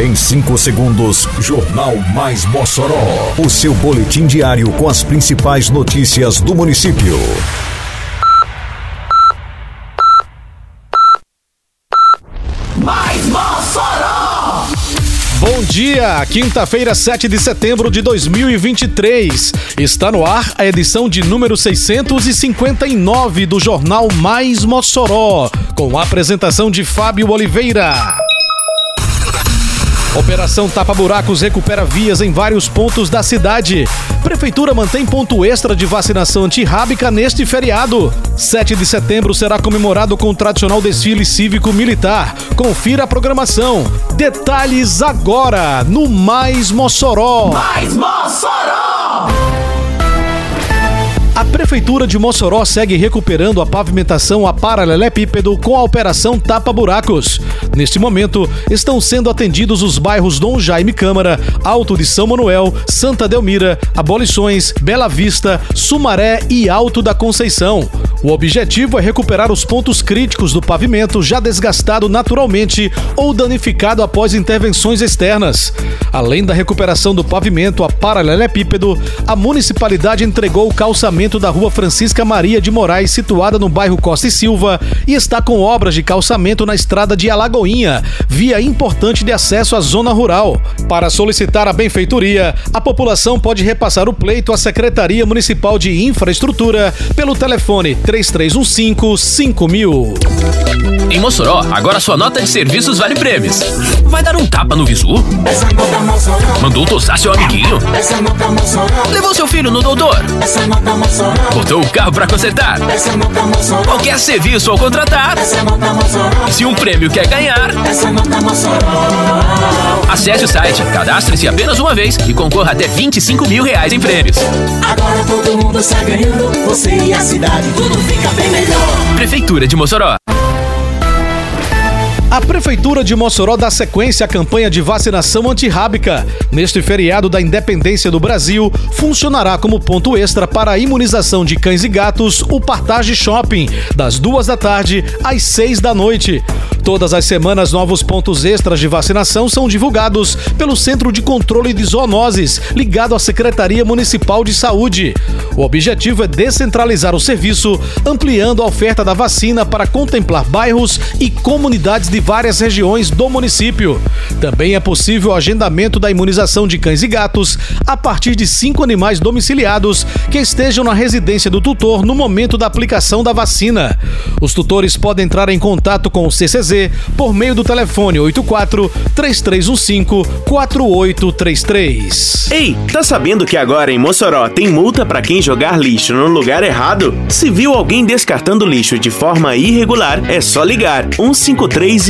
Em 5 segundos, Jornal Mais Mossoró. O seu boletim diário com as principais notícias do município. Mais Mossoró! Bom dia, quinta-feira, 7 de setembro de 2023. Está no ar a edição de número 659 do Jornal Mais Mossoró, com a apresentação de Fábio Oliveira. Operação Tapa Buracos recupera vias em vários pontos da cidade. Prefeitura mantém ponto extra de vacinação antirrábica neste feriado. 7 de setembro será comemorado com o tradicional desfile cívico-militar. Confira a programação. Detalhes agora no Mais Mossoró. Mais Mossoró! A Prefeitura de Mossoró segue recuperando a pavimentação a paralelepípedo com a Operação Tapa Buracos. Neste momento, estão sendo atendidos os bairros Dom Jaime Câmara, Alto de São Manuel, Santa Delmira, Abolições, Bela Vista, Sumaré e Alto da Conceição. O objetivo é recuperar os pontos críticos do pavimento já desgastado naturalmente ou danificado após intervenções externas. Além da recuperação do pavimento a paralelepípedo, a municipalidade entregou o calçamento da rua Francisca Maria de Moraes, situada no bairro Costa e Silva, e está com obras de calçamento na estrada de Alagoinha, via importante de acesso à zona rural. Para solicitar a benfeitoria, a população pode repassar o pleito à Secretaria Municipal de Infraestrutura pelo telefone 3315-5000. Em Mossoró, agora sua nota de serviços vale prêmios. Vai dar um tapa no visu? Mandou tosar seu amiguinho? Levou seu filho no doutor? Botou o carro pra consertar? Qualquer serviço ao contratar? Se um prêmio quer ganhar? Acesse o site, cadastre-se apenas uma vez e concorra até 25 mil reais em prêmios. Agora todo mundo está ganhando, você e a cidade, tudo fica bem melhor. Prefeitura de Mossoró. A Prefeitura de Mossoró dá sequência à campanha de vacinação antirrábica. Neste feriado da Independência do Brasil, funcionará como ponto extra para a imunização de cães e gatos o Partage Shopping, das duas da tarde às seis da noite. Todas as semanas, novos pontos extras de vacinação são divulgados pelo Centro de Controle de Zoonoses, ligado à Secretaria Municipal de Saúde. O objetivo é descentralizar o serviço, ampliando a oferta da vacina para contemplar bairros e comunidades de várias regiões do município. Também é possível o agendamento da imunização de cães e gatos a partir de cinco animais domiciliados que estejam na residência do tutor no momento da aplicação da vacina. Os tutores podem entrar em contato com o CCZ por meio do telefone 84 3315 4833. Ei, tá sabendo que agora em Mossoró tem multa para quem jogar lixo no lugar errado? Se viu alguém descartando lixo de forma irregular, é só ligar 153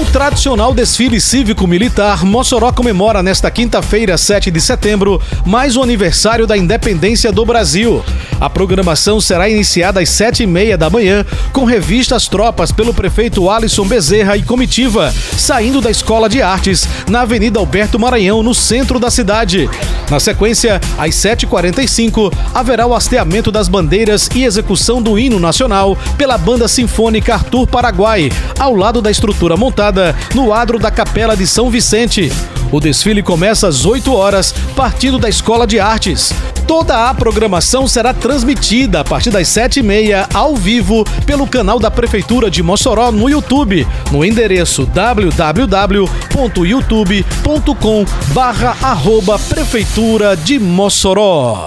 Com o tradicional desfile cívico-militar, Mossoró comemora nesta quinta-feira, 7 de setembro, mais um aniversário da independência do Brasil. A programação será iniciada às sete e meia da manhã, com revistas tropas pelo prefeito Alisson Bezerra e comitiva, saindo da Escola de Artes, na Avenida Alberto Maranhão, no centro da cidade. Na sequência, às 7h45, haverá o hasteamento das bandeiras e execução do hino nacional pela Banda Sinfônica Arthur Paraguai, ao lado da estrutura montada no adro da Capela de São Vicente. O desfile começa às 8 horas, partindo da Escola de Artes. Toda a programação será transmitida a partir das 7h30 ao vivo pelo canal da Prefeitura de Mossoró no YouTube, no endereço www.youtube.com barra Prefeitura de Mossoró.